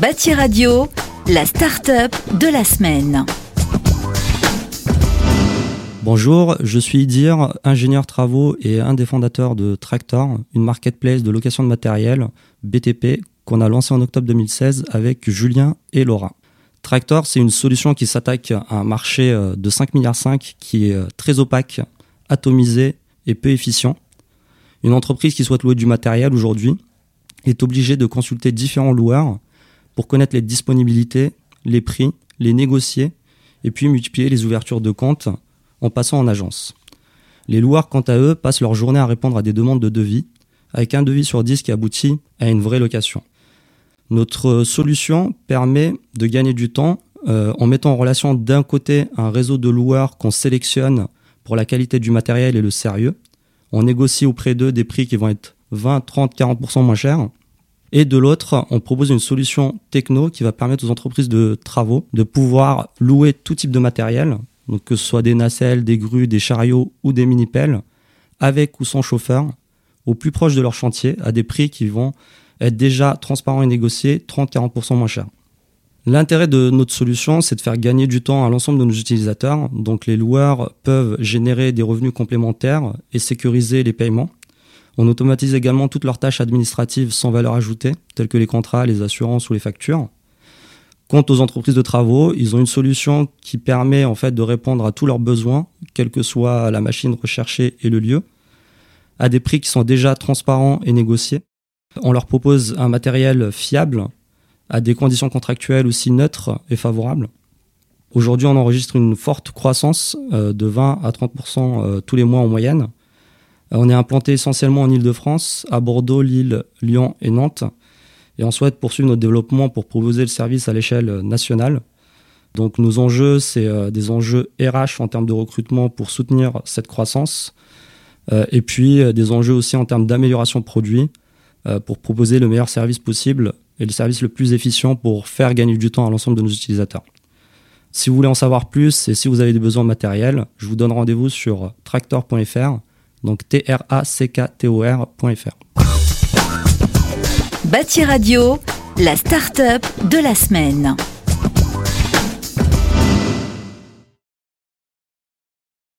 Bâti Radio, la start-up de la semaine. Bonjour, je suis Idir, ingénieur travaux et un des fondateurs de Tractor, une marketplace de location de matériel BTP qu'on a lancé en octobre 2016 avec Julien et Laura. Tractor, c'est une solution qui s'attaque à un marché euh, de 5 milliards qui est euh, très opaque, atomisé et peu efficient. Une entreprise qui souhaite louer du matériel aujourd'hui est obligée de consulter différents loueurs pour connaître les disponibilités, les prix, les négocier et puis multiplier les ouvertures de comptes en passant en agence. Les loueurs, quant à eux, passent leur journée à répondre à des demandes de devis, avec un devis sur 10 qui aboutit à une vraie location. Notre solution permet de gagner du temps euh, en mettant en relation d'un côté un réseau de loueurs qu'on sélectionne pour la qualité du matériel et le sérieux. On négocie auprès d'eux des prix qui vont être 20, 30, 40% moins chers. Et de l'autre, on propose une solution techno qui va permettre aux entreprises de travaux de pouvoir louer tout type de matériel, que ce soit des nacelles, des grues, des chariots ou des mini-pelles, avec ou sans chauffeur, au plus proche de leur chantier, à des prix qui vont être déjà transparents et négociés 30-40% moins chers. L'intérêt de notre solution, c'est de faire gagner du temps à l'ensemble de nos utilisateurs. Donc les loueurs peuvent générer des revenus complémentaires et sécuriser les paiements. On automatise également toutes leurs tâches administratives sans valeur ajoutée, telles que les contrats, les assurances ou les factures. Quant aux entreprises de travaux, ils ont une solution qui permet en fait de répondre à tous leurs besoins, quelle que soit la machine recherchée et le lieu, à des prix qui sont déjà transparents et négociés. On leur propose un matériel fiable, à des conditions contractuelles aussi neutres et favorables. Aujourd'hui, on enregistre une forte croissance euh, de 20 à 30% euh, tous les mois en moyenne. Euh, on est implanté essentiellement en Ile-de-France, à Bordeaux, Lille, Lyon et Nantes. Et on souhaite poursuivre notre développement pour proposer le service à l'échelle nationale. Donc nos enjeux, c'est euh, des enjeux RH en termes de recrutement pour soutenir cette croissance. Euh, et puis des enjeux aussi en termes d'amélioration de produits pour proposer le meilleur service possible et le service le plus efficient pour faire gagner du temps à l'ensemble de nos utilisateurs. Si vous voulez en savoir plus et si vous avez des besoins matériels, je vous donne rendez-vous sur tractor.fr donc T-R-A-C-K-T-O-R.fr. Bâti Radio, la start-up de la semaine.